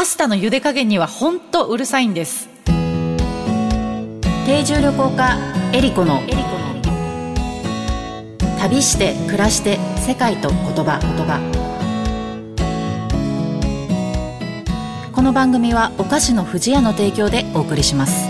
パスタの茹で加減にはほんとうるさいんです。定住旅行家エリコの旅して暮らして世界と言葉言葉。この番組はお菓子の不二家の提供でお送りします。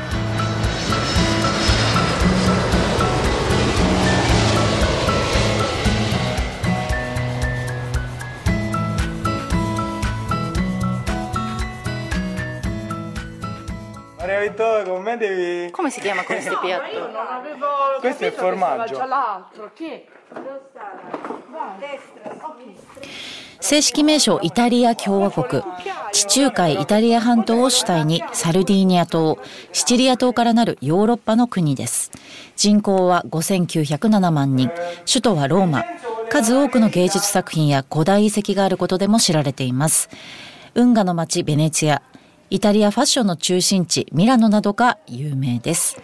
Maria Vittoria, con me devi... Come si chiama questo piatto? Questo è il formaggio. 正式名称イタリア共和国地中海イタリア半島を主体にサルディーニャ島シチリア島からなるヨーロッパの国です人口は5907万人首都はローマ数多くの芸術作品や古代遺跡があることでも知られています運河の町ベネチアイタリアファッションの中心地ミラノなどが有名です。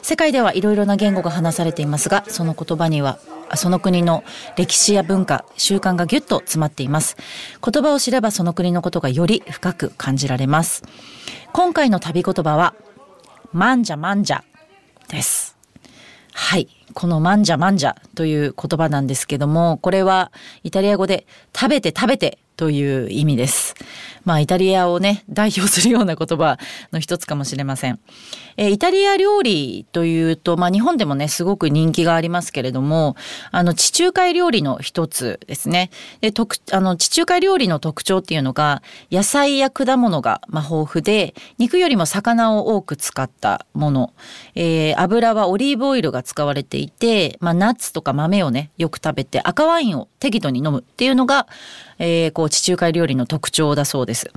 世界ではいろいろな言語が話されていますがその言葉にはその国の歴史や文化習慣がぎゅっと詰まっています。言葉を知ればその国のことがより深く感じられます。今回の旅言葉はマンジャマンジャです。はい。このマンジャマンジャという言葉なんですけどもこれはイタリア語で食べて食べてという意味です。まあイタリアをね代表するような言葉の一つかもしれません。えーイタリア料理というとまあ日本でもねすごく人気がありますけれどもあの地中海料理の一つですね。で特あの地中海料理の特徴っていうのが野菜や果物がまあ豊富で肉よりも魚を多く使ったもの、えー油はオリーブオイルが使われていて、まあ、ナッツとか豆をねよく食べて赤ワインを適度に飲むっていうのが、えーこう地中海料理の特徴だそうです。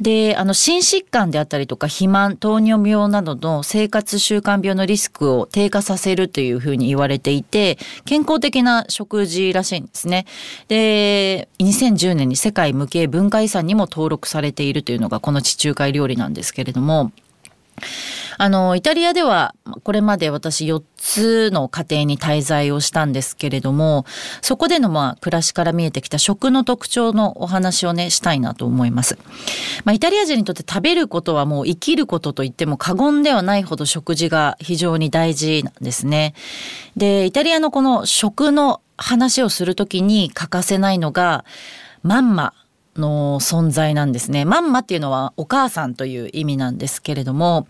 であの心疾患であったりとか肥満糖尿病などの生活習慣病のリスクを低下させるというふうに言われていて健康的な食事らしいんですね。で2010年に世界無形文化遺産にも登録されているというのがこの地中海料理なんですけれども。あのイタリアではこれまで私4つの家庭に滞在をしたんですけれどもそこでのまあ暮らしから見えてきた食の特徴のお話をねしたいなと思います。まあ、イタリア人にとって食べることはもう生きることと言っても過言ではないほど食事が非常に大事なんですね。でイタリアのこの食の話をするときに欠かせないのがマンマの存在なんですね。マンマっていうのはお母さんという意味なんですけれども、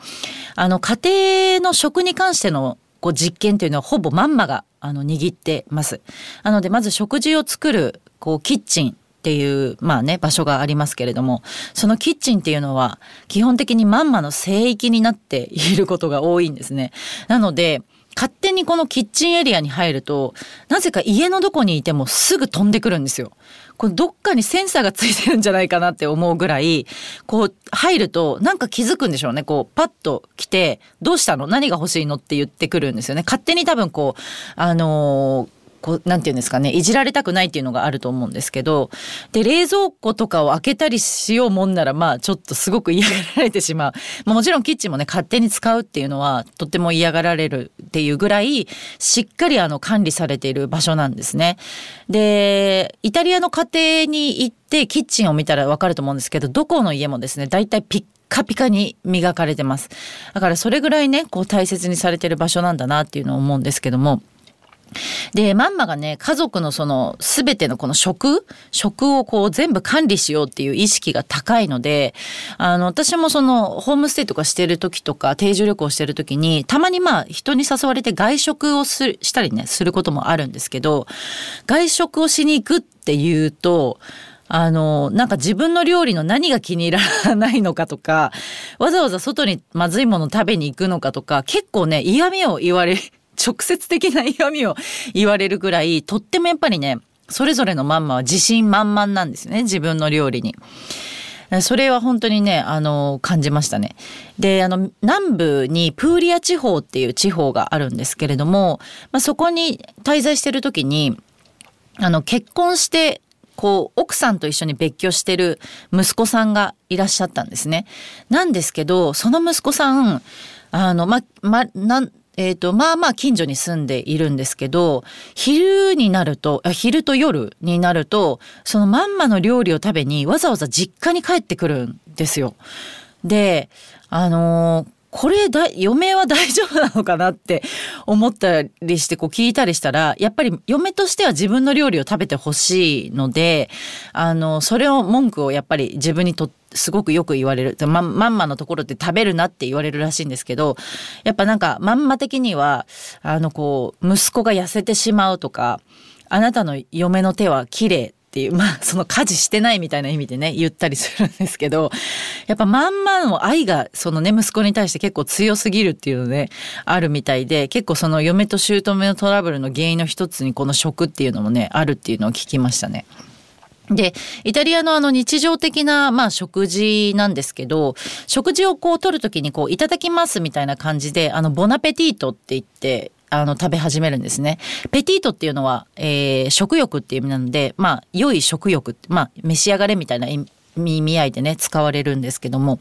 あの家庭の食に関してのこう実験というのはほぼマンマがあの握ってます。なのでまず食事を作るこうキッチンっていうまあね場所がありますけれどもそのキッチンっていうのは基本的にマンマの聖域になっていることが多いんですね。なので勝手にこのキッチンエリアに入るとなぜか家のどこにいてもすぐ飛んでくるんですよ。これどっかにセンサーがついてるんじゃないかなって思うぐらいこう入るとなんか気づくんでしょうねこうパッと来て「どうしたの？何が欲しいの?」って言ってくるんですよね。勝手に多分こうあのーこう、なんて言うんですかね、いじられたくないっていうのがあると思うんですけど、で、冷蔵庫とかを開けたりしようもんなら、まあ、ちょっとすごく嫌がられてしまう。まあ、もちろんキッチンもね、勝手に使うっていうのは、とっても嫌がられるっていうぐらい、しっかりあの、管理されている場所なんですね。で、イタリアの家庭に行って、キッチンを見たらわかると思うんですけど、どこの家もですね、大体ピッカピカに磨かれてます。だからそれぐらいね、こう大切にされてる場所なんだなっていうのを思うんですけども、で、マンマがね、家族のその全てのこの食食をこう全部管理しようっていう意識が高いので、あの、私もそのホームステイとかしてる時とか定住旅行してる時に、たまにまあ人に誘われて外食をするしたりね、することもあるんですけど、外食をしに行くっていうと、あの、なんか自分の料理の何が気に入らないのかとか、わざわざ外にまずいもの食べに行くのかとか、結構ね、嫌味を言われ、直接的な嫌味を言われるぐらい、とってもやっぱりね、それぞれのマンマは自信満々なんですね、自分の料理に。それは本当にねあの感じましたね。であの南部にプーリア地方っていう地方があるんですけれども、まあ、そこに滞在してる時にあの結婚してこう奥さんと一緒に別居してる息子さんがいらっしゃったんですね。なんですけどその息子さんあのままなんえーと、まあまあ近所に住んでいるんですけど昼になると昼と夜になるとそのまんまの料理を食べにわざわざ実家に帰ってくるんですよ。であのーこれだ嫁は大丈夫なのかなって思ったりしてこう聞いたりしたらやっぱり嫁としては自分の料理を食べてほしいのであのそれを文句をやっぱり自分にとすごくよく言われる。ままんまのところで食べるなって言われるらしいんですけどやっぱなんかまんま的にはあのこう息子が痩せてしまうとかあなたの嫁の手は綺麗っていう、まあ、その家事してないみたいな意味でね、言ったりするんですけど、やっぱまんまの愛が、そのね、息子に対して結構強すぎるっていうのね、あるみたいで、結構その嫁と姑のトラブルの原因の一つにこの食っていうのもね、あるっていうのを聞きましたね。でイタリアのあの日常的な、まあ、食事なんですけど食事をこう取る時にこう「いただきます」みたいな感じであのボナペティートって言ってあの食べ始めるんですね。ペティートっていうのは、えー、食欲っていう意味なのでまあ良い食欲まあ召し上がれみたいな意味意合いでね使われるんですけども、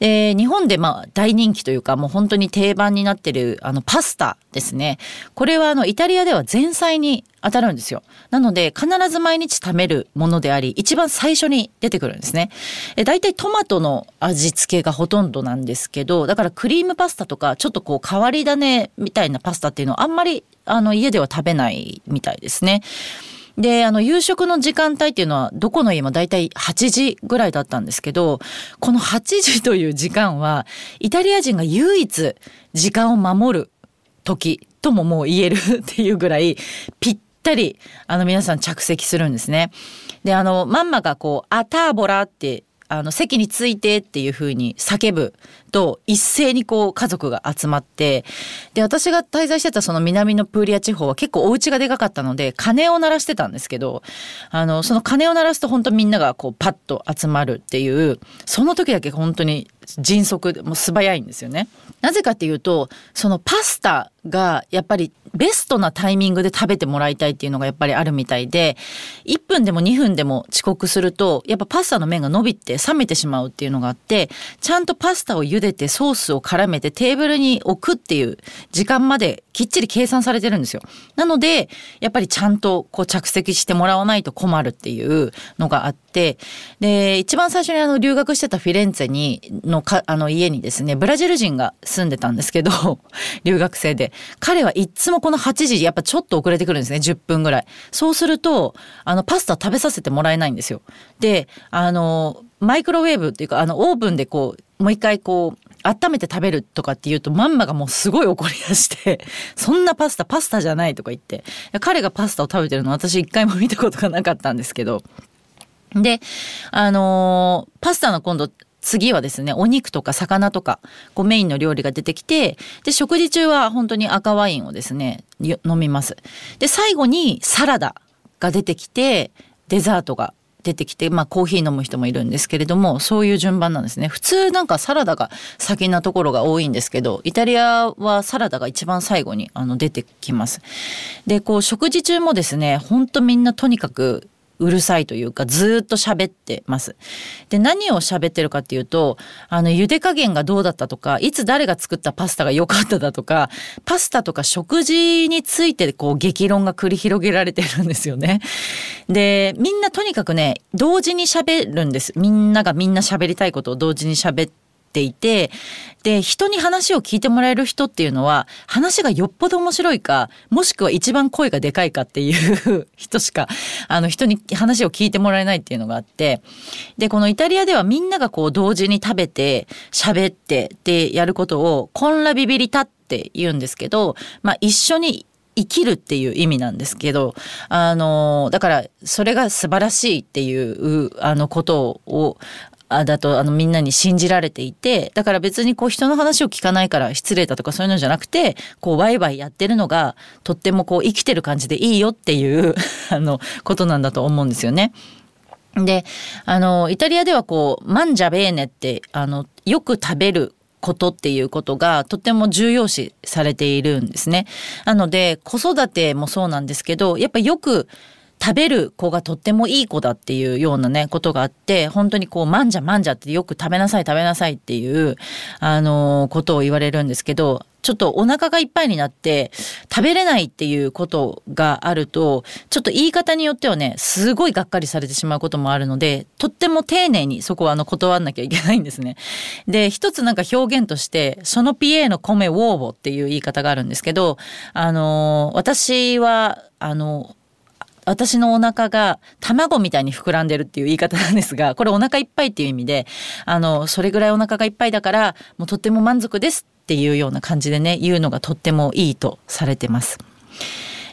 えー、日本でまあ大人気というかもう本当に定番になってるあのパスタですね。これはあのイタリアでは前菜に当たるんですよ。なので必ず毎日食べるものであり一番最初に出てくるんですね。え大体トマトの味付けがほとんどなんですけどだからクリームパスタとかちょっとこう変わり種みたいなパスタっていうのはあんまりあの家では食べないみたいですね。であの夕食の時間帯っていうのはどこの家も大体8時ぐらいだったんですけどこの8時という時間はイタリア人が唯一時間を守る時とももう言えるっていうぐらいぴったりあの皆さん着席するんですね。であのマンマがこう「アターボラ」ってあの席についてっていう風に叫ぶと一斉にこう家族が集まってで私が滞在してたその南のプーリア地方は結構お家がでかかったので鐘を鳴らしてたんですけどあのその鐘を鳴らすと本当みんながこうパッと集まるっていうその時だけ本当に迅速もう素早いんですよね。なぜかっていうとそのパスタがやっぱりベストなタイミングで食べてもらいたいっていうのがやっぱりあるみたいで1分でも2分でも遅刻するとやっぱパスタの麺が伸びて冷めてしまうっていうのがあってちゃんとパスタを茹でてソースを絡めてテーブルに置くっていう時間まできっちり計算されてるんですよ。なのでやっぱりちゃんとこう着席してもらわないと困るっていうのがあってで一番最初にあの留学してたフィレンツェにのかあの家にですねブラジル人が住んでたんですけど 留学生で。彼はいつもこの8時やっぱちょっと遅れてくるんですね10分ぐらい。そうするとあのパスタ食べさせてもらえないんですよ。であのマイクロウェーブっていうかあのオーブンでこうもう一回こう温めて食べるとかっていうとマンマがもうすごい怒り出してそんなパスタパスタじゃないとか言って彼がパスタを食べてるの私一回も見たことがなかったんですけどであのー、パスタの今度次はですねお肉とか魚とかこうメインの料理が出てきてで食事中は本当に赤ワインをですね飲みます。で最後にサラダが出てきてデザートが出てきて、まあ、コーヒー飲む人もいるんですけれどもそういう順番なんですね。普通なんかサラダが先なところが多いんですけどイタリアはサラダが一番最後にあの出てきます。でこう食事中もですねほんとみんなとにかくうるさいというかずっと喋ってます。で何を喋ってるかっていうとあの茹で加減がどうだったとかいつ誰が作ったパスタが良かっただとかパスタとか食事についてこう激論が繰り広げられてるんですよね。でみんなとにかくね同時に喋るんです。みんながみんな喋りたいことを同時に喋ってていてで人に話を聞いてもらえる人っていうのは話がよっぽど面白いかもしくは一番声がでかいかっていう 人しかあの人に話を聞いてもらえないっていうのがあってでこのイタリアではみんながこう同時に食べて喋ってってやることをコンラビビリタって言うんですけど、まあ、一緒に生きるっていう意味なんですけどあのだからそれが素晴らしいっていうあのことをだとあのみんなに信じられていてだから別にこう人の話を聞かないから失礼だとかそういうのじゃなくてこうワイワイやってるのがとってもこう生きてる感じでいいよっていう あのことなんだと思うんですよね。で、あの、イタリアではこう、マンジャベーネって、あの、よく食べることっていうことがとても重要視されているんですね。なので子育てもそうなんですけどやっぱよく食べる子がとってもいい子だっていうようなねことがあって本当にこうまんじゃまんじゃってよく食べなさい食べなさいっていうあのことを言われるんですけどちょっとお腹がいっぱいになって食べれないっていうことがあるとちょっと言い方によってはねすごいがっかりされてしまうこともあるのでとっても丁寧にそこはあの断んなきゃいけないんですね。で一つなんか表現としてそのピエの米ウォーボっていう言い方があるんですけどあの私はあの私のお腹が卵みたいに膨らんでるっていう言い方なんですがこれお腹いっぱいっていう意味であのそれぐらいお腹がいっぱいだからもうとっても満足ですっていうような感じでね言うのがとってもいいとされてます。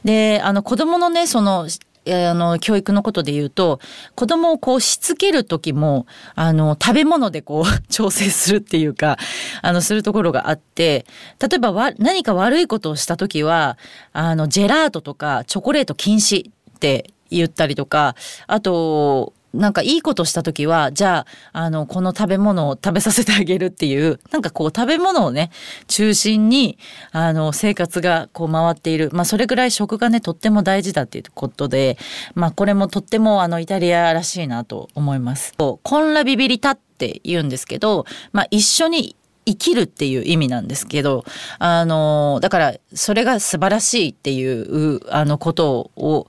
であの子供のねそのあの教育のことで言うと子供をこうしつける時もあの食べ物でこう 調整するっていうかあのするところがあって例えばわ何か悪いことをした時はあのジェラートとかチョコレート禁止って言ったりとかあとなんかいいことした時はじゃああのこの食べ物を食べさせてあげるっていうなんかこう食べ物をね中心にあの生活がこう回っているまあそれぐらい食がねとっても大事だっていうことでまあこれもとってもあのイタリアらしいなと思います。コンラビビリタって言うんですけど、まあ、一緒に生きるっていう意味なんですけどあのだからそれが素晴らしいっていうあのことを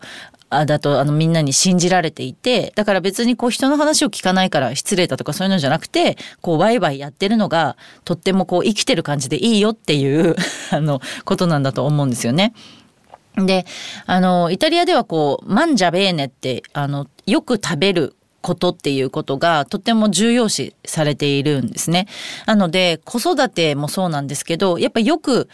だとあのみんなに信じられていてだから別にこう人の話を聞かないから失礼だとかそういうのじゃなくてこうワイワイやってるのがとってもこう生きてる感じでいいよっていう あのことなんだと思うんですよね。であのイタリアではこうマンジャベーネってあのよく食べることっていうことがとても重要視されているんですね。なので子育てもそうなんですけどやっぱよく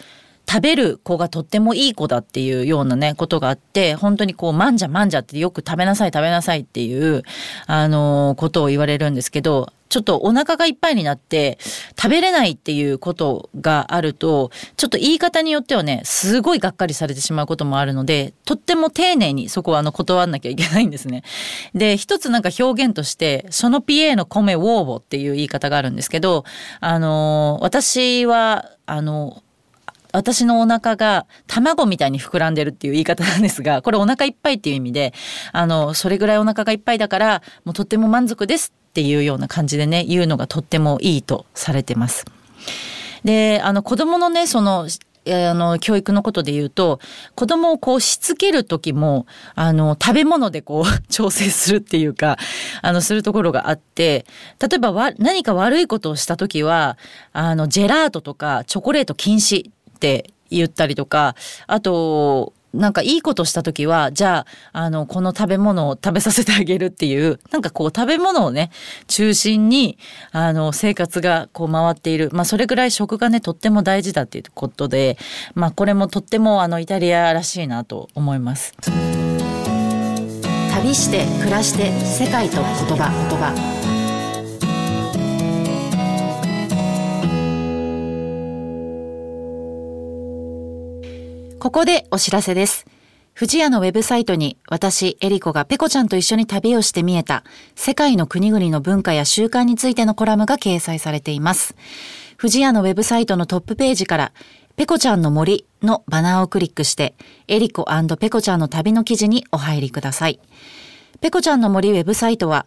食べる子がとってもいい子だっていうようなねことがあって本当にこうまんじゃまんじゃってよく食べなさい食べなさいっていうあのことを言われるんですけどちょっとお腹がいっぱいになって食べれないっていうことがあるとちょっと言い方によってはねすごいがっかりされてしまうこともあるのでとっても丁寧にそこはあの断んなきゃいけないんですね。で一つなんか表現としてそのピエの米ウォーボっていう言い方があるんですけどあの私はあの私のお腹が卵みたいに膨らんでるっていう言い方なんですがこれお腹いっぱいっていう意味であのそれぐらいお腹がいっぱいだからもうとっても満足ですっていうような感じでね言うのがとってもいいとされてます。であの子供のねそのあの教育のことで言うと子供をこうしつける時もあの食べ物でこう 調整するっていうかあのするところがあって例えばわ何か悪いことをした時はあのジェラートとかチョコレート禁止って言ったりとかあとなんかいいことした時はじゃああのこの食べ物を食べさせてあげるっていうなんかこう食べ物をね中心にあの生活がこう回っている、まあ、それぐらい食がねとっても大事だっていうことで、まあ、これもとってもあのイタリアらしいなと思います。旅して暮らして世界と言葉言葉ここでお知らせです。富士屋のウェブサイトに私、エリコがペコちゃんと一緒に旅をして見えた世界の国々の文化や習慣についてのコラムが掲載されています。富士屋のウェブサイトのトップページからペコちゃんの森のバナーをクリックしてエリコペコちゃんの旅の記事にお入りください。ペコちゃんの森ウェブサイトは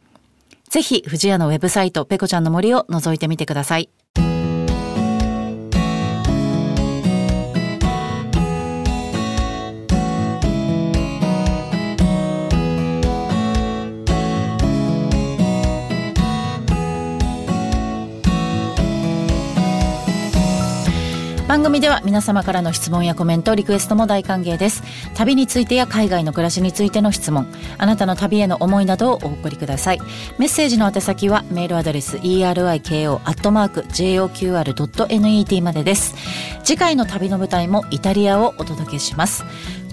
ぜひ、藤屋のウェブサイト、ペコちゃんの森を覗いてみてください。番組では皆様からの質問やコメントリクエストも大歓迎です。旅についてや海外の暮らしについての質問。あなたの旅への思いなどをお送りください。メッセージの宛先はメールアドレス eriko.joqr.net までです。次回の旅の舞台もイタリアをお届けします。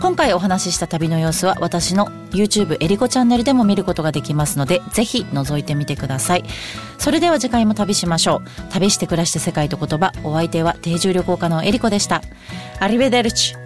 今回お話しした旅の様子は私の YouTube エリコチャンネルでも見ることができますのでぜひ覗いてみてください。それでは次回も旅しましょう。旅して暮らして世界と言葉お相手は定住旅行家のエリコでした。アリベデルチ